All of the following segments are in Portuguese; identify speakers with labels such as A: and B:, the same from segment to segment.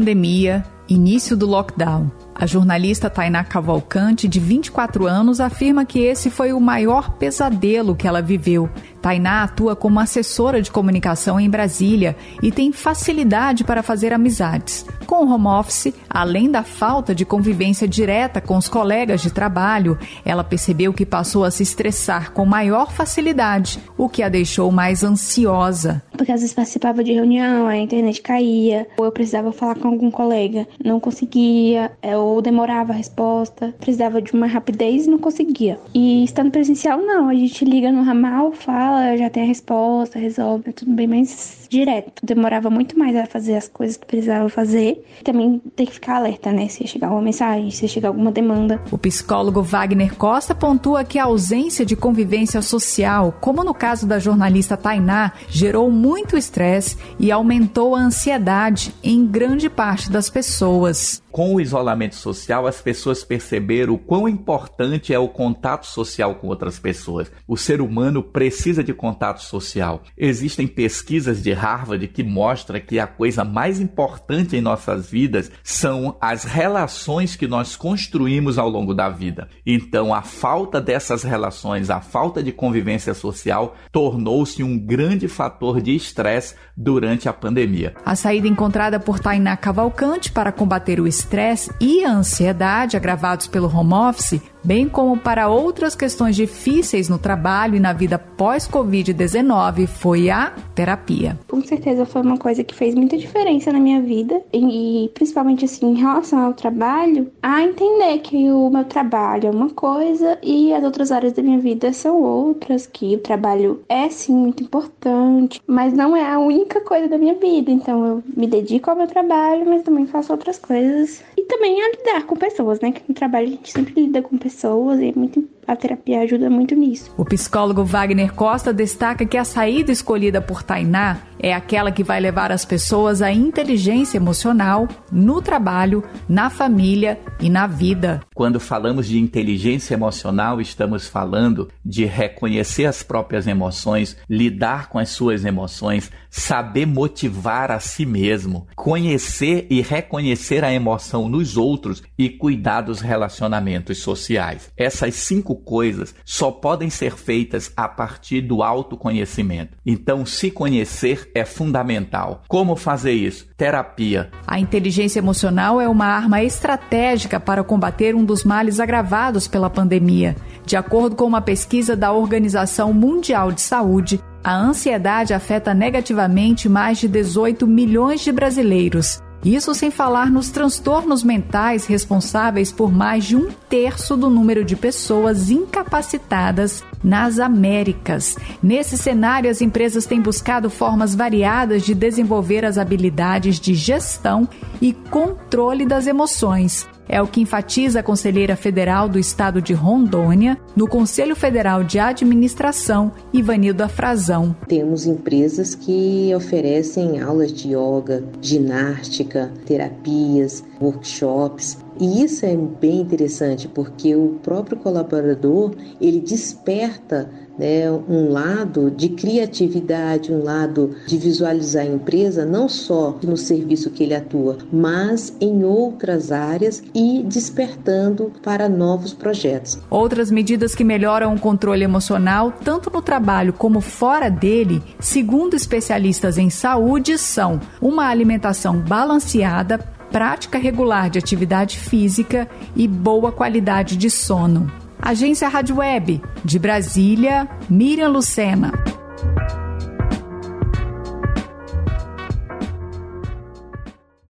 A: Pandemia, início do lockdown. A jornalista Tainá Cavalcante, de 24 anos, afirma que esse foi o maior pesadelo que ela viveu. Tainá atua como assessora de comunicação em Brasília e tem facilidade para fazer amizades. Com o home office, além da falta de convivência direta com os colegas de trabalho, ela percebeu que passou a se estressar com maior facilidade, o que a deixou mais ansiosa.
B: Porque às vezes participava de reunião, a internet caía, ou eu precisava falar com algum colega, não conseguia, é, ou demorava a resposta, precisava de uma rapidez e não conseguia. E estando presencial, não, a gente liga no ramal, fala, já tem a resposta, resolve, é tudo bem mais direto. Demorava muito mais a fazer as coisas que precisava fazer. Também tem que ficar alerta, né? Se chegar uma mensagem, se chegar alguma demanda.
A: O psicólogo Wagner Costa pontua que a ausência de convivência social, como no caso da jornalista Tainá, gerou muito estresse e aumentou a ansiedade em grande parte das pessoas.
C: Com o isolamento social, as pessoas perceberam o quão importante é o contato social com outras pessoas. O ser humano precisa de contato social. Existem pesquisas de Harvard que mostram que a coisa mais importante em nossas vidas são as relações que nós construímos ao longo da vida. Então, a falta dessas relações, a falta de convivência social, tornou-se um grande fator de estresse durante a pandemia.
A: A saída encontrada por Tainá Cavalcante para combater o estresse e a ansiedade agravados pelo home office bem como para outras questões difíceis no trabalho e na vida pós-Covid-19, foi a terapia.
B: Com certeza foi uma coisa que fez muita diferença na minha vida e principalmente assim em relação ao trabalho, a entender que o meu trabalho é uma coisa e as outras áreas da minha vida são outras, que o trabalho é sim muito importante, mas não é a única coisa da minha vida. Então eu me dedico ao meu trabalho, mas também faço outras coisas e também a lidar com pessoas, né? Que no trabalho a gente sempre lida com pessoas e é muito a terapia ajuda muito nisso.
A: O psicólogo Wagner Costa destaca que a saída escolhida por Tainá é aquela que vai levar as pessoas à inteligência emocional no trabalho, na família e na vida.
C: Quando falamos de inteligência emocional, estamos falando de reconhecer as próprias emoções, lidar com as suas emoções, saber motivar a si mesmo, conhecer e reconhecer a emoção nos outros e cuidar dos relacionamentos sociais. Essas cinco coisas só podem ser feitas a partir do autoconhecimento. Então, se conhecer é fundamental. Como fazer isso? Terapia.
A: A inteligência emocional é uma arma estratégica para combater um dos males agravados pela pandemia. De acordo com uma pesquisa da Organização Mundial de Saúde, a ansiedade afeta negativamente mais de 18 milhões de brasileiros. Isso sem falar nos transtornos mentais responsáveis por mais de um terço do número de pessoas incapacitadas nas Américas. Nesse cenário, as empresas têm buscado formas variadas de desenvolver as habilidades de gestão e controle das emoções. É o que enfatiza a conselheira federal do estado de Rondônia no Conselho Federal de Administração, Ivanilda Frazão.
D: Temos empresas que oferecem aulas de yoga, ginástica, terapias, workshops e isso é bem interessante porque o próprio colaborador ele desperta né, um lado de criatividade, um lado de visualizar a empresa não só no serviço que ele atua, mas em outras áreas e despertando para novos projetos.
A: Outras medidas que melhoram o controle emocional, tanto no trabalho como fora dele, segundo especialistas em saúde, são uma alimentação balanceada, prática regular de atividade física e boa qualidade de sono. Agência Rádio Web, de Brasília, Miriam Lucena.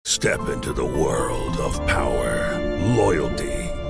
E: Step into the world of power, loyalty,